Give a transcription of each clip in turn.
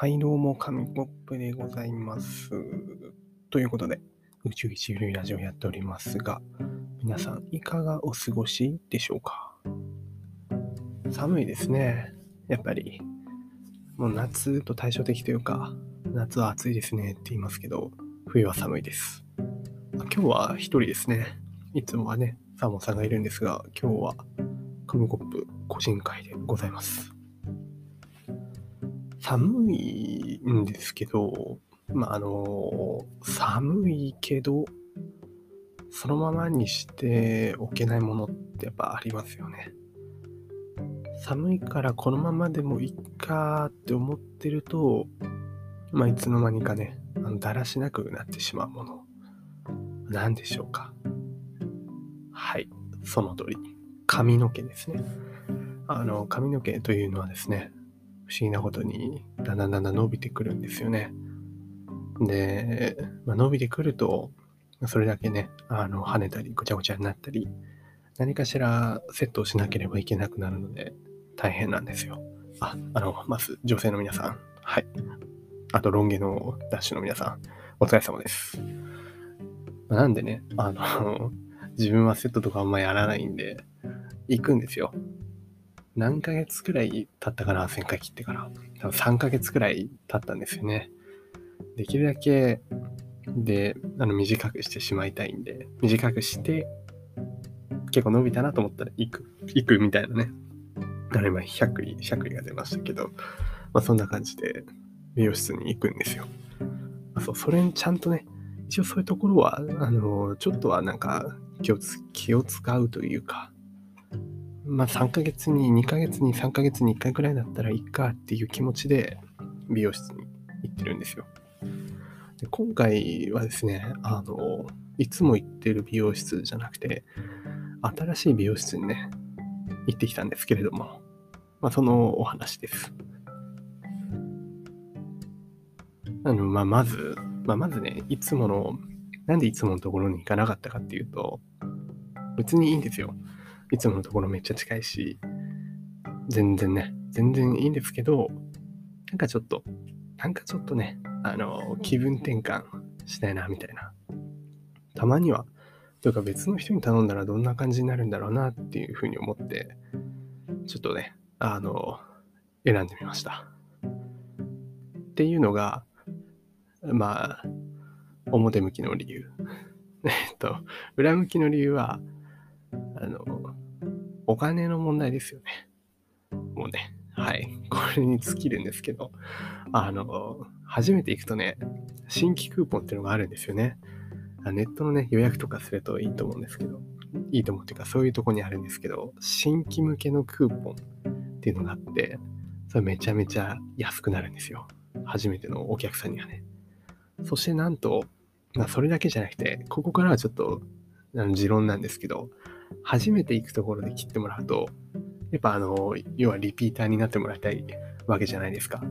はい、どうも、紙コップでございます。ということで、宇宙一ゆるいラジオやっておりますが、皆さん、いかがお過ごしでしょうか？寒いですね。やっぱり、もう夏と対照的というか、夏は暑いですねって言いますけど、冬は寒いです。今日は一人ですね。いつもはね、サーモンさんがいるんですが、今日は紙コップ個人会でございます。寒いんですけど、まあ、あの、寒いけど、そのままにしておけないものってやっぱありますよね。寒いからこのままでもいいかって思ってると、まあ、いつの間にかね、あのだらしなくなってしまうもの。何でしょうか。はい、その通り。髪の毛ですね。あの、髪の毛というのはですね、不思議なことにだんだんだんだん伸びてくるんですよね。で、まあ、伸びてくると、それだけね、あの跳ねたり、ごちゃごちゃになったり、何かしらセットをしなければいけなくなるので、大変なんですよ。あ、あの、まず女性の皆さん、はい。あと、ロン毛のダッシュの皆さん、お疲れ様です。なんでね、あの、自分はセットとかあんまやらないんで、行くんですよ。何ヶ月くらい経ったかな、1000回切ってから。多分3ヶ月くらい経ったんですよね。できるだけ、で、あの、短くしてしまいたいんで、短くして、結構伸びたなと思ったら行く、行くみたいなね。あれ今、100里、100里が出ましたけど、まあそんな感じで、美容室に行くんですよ。あそう、それにちゃんとね、一応そういうところは、あの、ちょっとはなんか気を、気を使うというか、まあ3ヶ月に、2ヶ月に、3ヶ月に1回くらいだったらいいかっていう気持ちで美容室に行ってるんですよ。で今回はですね、あの、いつも行ってる美容室じゃなくて、新しい美容室にね、行ってきたんですけれども、まあそのお話です。あの、まあまず、まあまずね、いつもの、なんでいつものところに行かなかったかっていうと、別にいいんですよ。いつものところめっちゃ近いし、全然ね、全然いいんですけど、なんかちょっと、なんかちょっとね、あの、気分転換したいな、みたいな。たまには、というか別の人に頼んだらどんな感じになるんだろうなっていうふうに思って、ちょっとね、あの、選んでみました。っていうのが、まあ、表向きの理由。えっと、裏向きの理由は、あの、お金の問題ですよね。もうね、はい。これに尽きるんですけど、あの、初めて行くとね、新規クーポンっていうのがあるんですよね。ネットのね、予約とかするといいと思うんですけど、いいと思うっていうか、そういうとこにあるんですけど、新規向けのクーポンっていうのがあって、それめちゃめちゃ安くなるんですよ。初めてのお客さんにはね。そしてなんと、まあ、それだけじゃなくて、ここからはちょっと、あの持論なんですけど、初めて行くところで切ってもらうと、やっぱあの、要はリピーターになってもらいたいわけじゃないですか。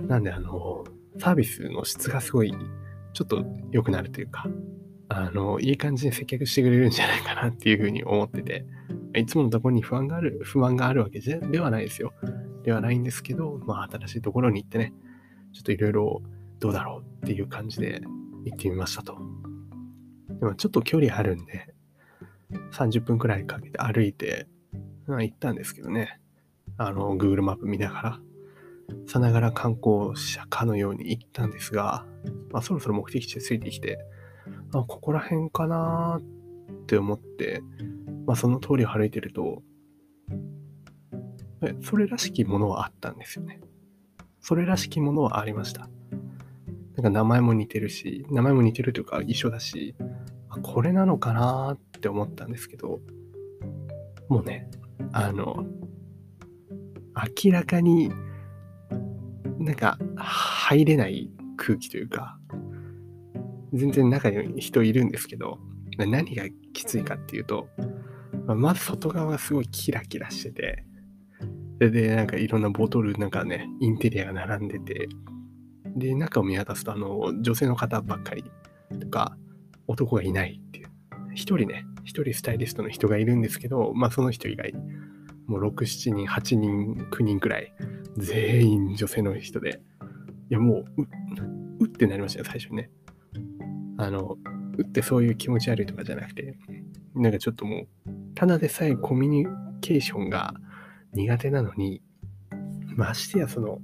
なんであの、サービスの質がすごい、ちょっと良くなるというか、あの、いい感じに接客してくれるんじゃないかなっていうふうに思ってて、いつものところに不安がある、不安があるわけじゃではないですよ。ではないんですけど、まあ新しいところに行ってね、ちょっといろいろどうだろうっていう感じで行ってみましたと。でもちょっと距離あるんで、30分くらいかけて歩いて、まあ、行ったんですけどね。あの、Google マップ見ながら、さながら観光者かのように行ったんですが、まあ、そろそろ目的地についてきて、あ、ここら辺かなって思って、まあ、その通りを歩いてると、それらしきものはあったんですよね。それらしきものはありました。なんか名前も似てるし、名前も似てるというか一緒だし、あこれなのかなって思ったんですけど、もうね、あの、明らかになんか入れない空気というか、全然中に人いるんですけど、何がきついかっていうと、まず外側がすごいキラキラしてて、で、でなんかいろんなボトルなんかね、インテリアが並んでて、で、中を見渡すと、あの、女性の方ばっかりとか、男がいないっていう。一人ね、一人スタイリストの人がいるんですけど、まあその人以外、もう6、7人、8人、9人くらい、全員女性の人で、いや、もう、う、うってなりましたよ、最初にね。あの、うってそういう気持ち悪いとかじゃなくて、なんかちょっともう、ただでさえコミュニケーションが苦手なのに、ましてやその、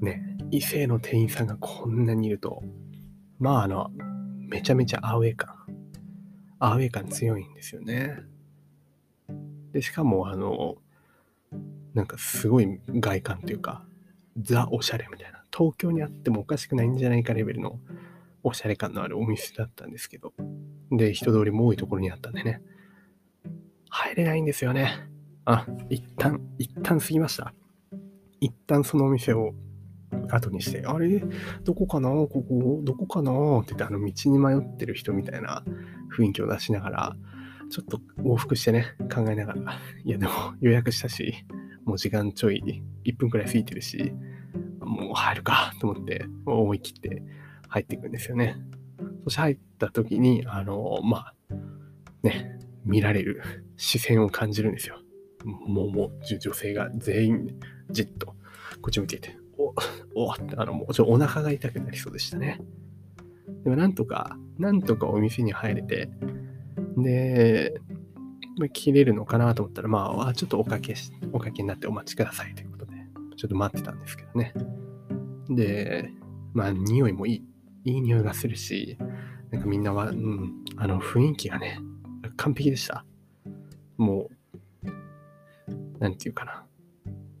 ね、異性の店員さんがこんなにいると、まああの、めちゃめちゃアウェー感、アウェー感強いんですよね。で、しかもあの、なんかすごい外観というか、ザ・おしゃれみたいな、東京にあってもおかしくないんじゃないかレベルのおしゃれ感のあるお店だったんですけど、で、人通りも多いところにあったんでね、入れないんですよね。あ、一旦、一旦過ぎました。一旦そのお店を後にして、あれ？どこかな？ここ、どこかな？って言って、あの道に迷ってる人みたいな雰囲気を出しながら、ちょっと往復してね、考えながら、いやでも予約したし、もう時間ちょい、1分くらい過ぎてるし、もう入るかと思って、思い切って入っていくんですよね。そして入った時に、あの、まあ、ね、見られる視線を感じるんですよ。もう、もう、女性が全員じっとこっち向いていて、お、おって、あの、もうちょっとお腹が痛くなりそうでしたね。でもなんとか、なんとかお店に入れて、で、切れるのかなと思ったら、まあ、ちょっとおかけし、おかけになってお待ちくださいということで、ちょっと待ってたんですけどね。で、まあ、匂いもいい、いい匂いがするし、なんかみんなは、うん、あの、雰囲気がね、完璧でした。もう、なんていうかな。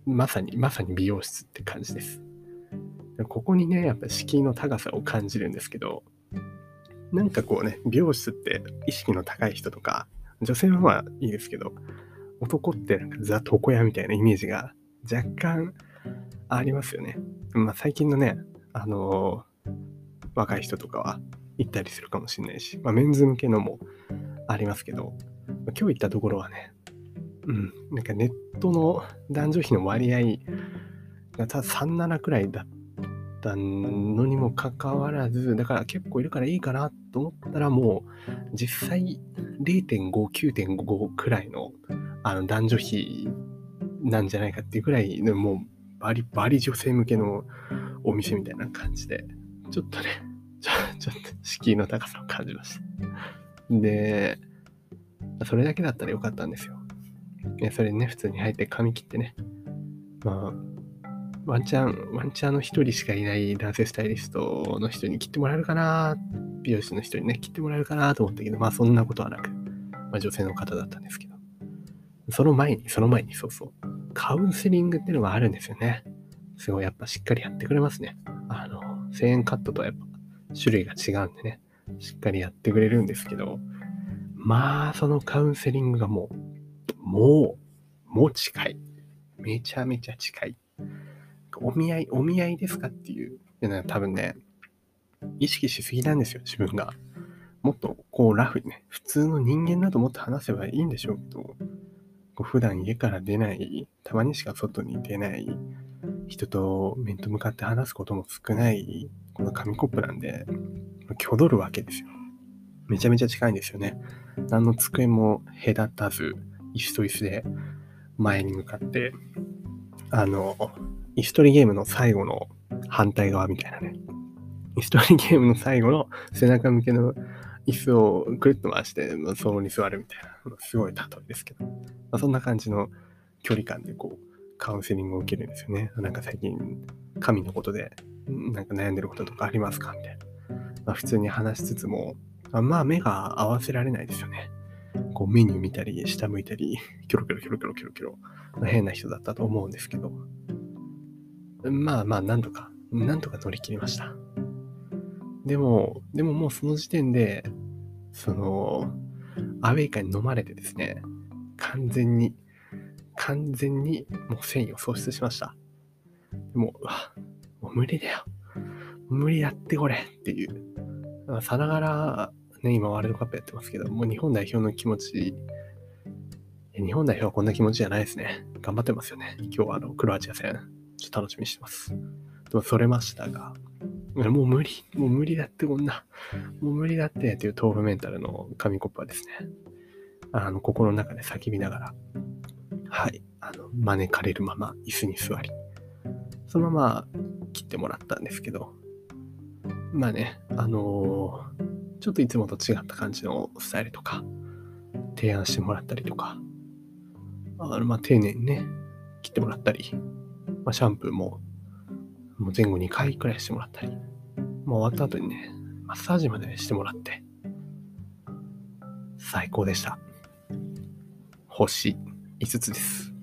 まさに、まさに美容室って感じです。ここにね、やっぱ敷居の高さを感じるんですけど、なんかこうね、美容室って意識の高い人とか、女性はまあいいですけど、男ってなんかザ・床屋みたいなイメージが若干ありますよね。まあ最近のね、あのー、若い人とかは行ったりするかもしれないし、まあメンズ向けのもありますけど、ま、今日行ったところはね、うん、なんかネットの男女比の割合がただ37くらいだったのにもかかわらず、だから結構いるからいいかなと思ったらもう実際0.5、9.5くらいのあの男女比なんじゃないかっていうくらいの、もうバリバリ女性向けのお店みたいな感じで、ちょっとね、ち ょちょっと敷居の高さを感じました。で、それだけだったらよかったんですよ。ね、それにね、普通に入って髪切ってね、まあ、ワンチャン、ワンチャンの一人しかいない男性スタイリストの人に切ってもらえるかな、美容師の人にね、切ってもらえるかなと思ったけど、まあそんなことはなく、まあ女性の方だったんですけど、その前に、その前に、そうそう、カウンセリングっていうのがあるんですよね。すごいやっぱしっかりやってくれますね。あの、1000円カットとはやっぱ種類が違うんでね、しっかりやってくれるんですけど、まあ、そのカウンセリングがもう、もう、もう近い。めちゃめちゃ近い。お見合い、お見合いですかっていう、多分ね、意識しすぎなんですよ、自分が。もっとこうラフにね、普通の人間だともっと話せばいいんでしょうけど、こう普段家から出ない、たまにしか外に出ない、人と面と向かって話すことも少ない、この紙コップなんで、挙取るわけですよ。めちゃめちゃ近いんですよね。何の机も隔たず、椅子と椅子で前に向かって、あの、椅子取りゲームの最後の反対側みたいなね。椅子取りゲームの最後の背中向けの椅子をくるっと回して、まあ、そこに座るみたいな、すごい例えですけど、まあ、そんな感じの距離感でこう、カウンセリングを受けるんですよね。なんか最近、神のことで、なんか悩んでることとかありますかみたいな。まあ、普通に話しつつも、あまあ目が合わせられないですよね。こうメニュー見たり、下向いたり、キョロキョロキョロキョロキョロキョロ、まあ、変な人だったと思うんですけど、まあまあ、なんとか、なんとか乗り切りました。でも、でももうその時点で、その、アウェイ感に飲まれてですね、完全に、完全にもう繊維を喪失しました。もう、うわ、もう無理だよ。無理やってこれっていう。さながら、ね、今ワールドカップやってますけど、もう日本代表の気持ち、日本代表はこんな気持ちじゃないですね。頑張ってますよね。今日はあの、クロアチア戦、ちょっと楽しみにしてます。でも、それましたが、もう無理、もう無理だってこんな、もう無理だってっていう豆腐メンタルの紙コップはですね、あの、心の中で叫びながら、はい、あの、招かれるまま椅子に座り、そのまま切ってもらったんですけど、まあね、あのーちょっといつもと違った感じのスタイルとか、提案してもらったりとか、あのまあ、丁寧にね、切ってもらったり、まあ、シャンプーももう前後2回くらいしてもらったり、まあ、終わった後にね、マッサージまでしてもらって、最高でした。星5つです。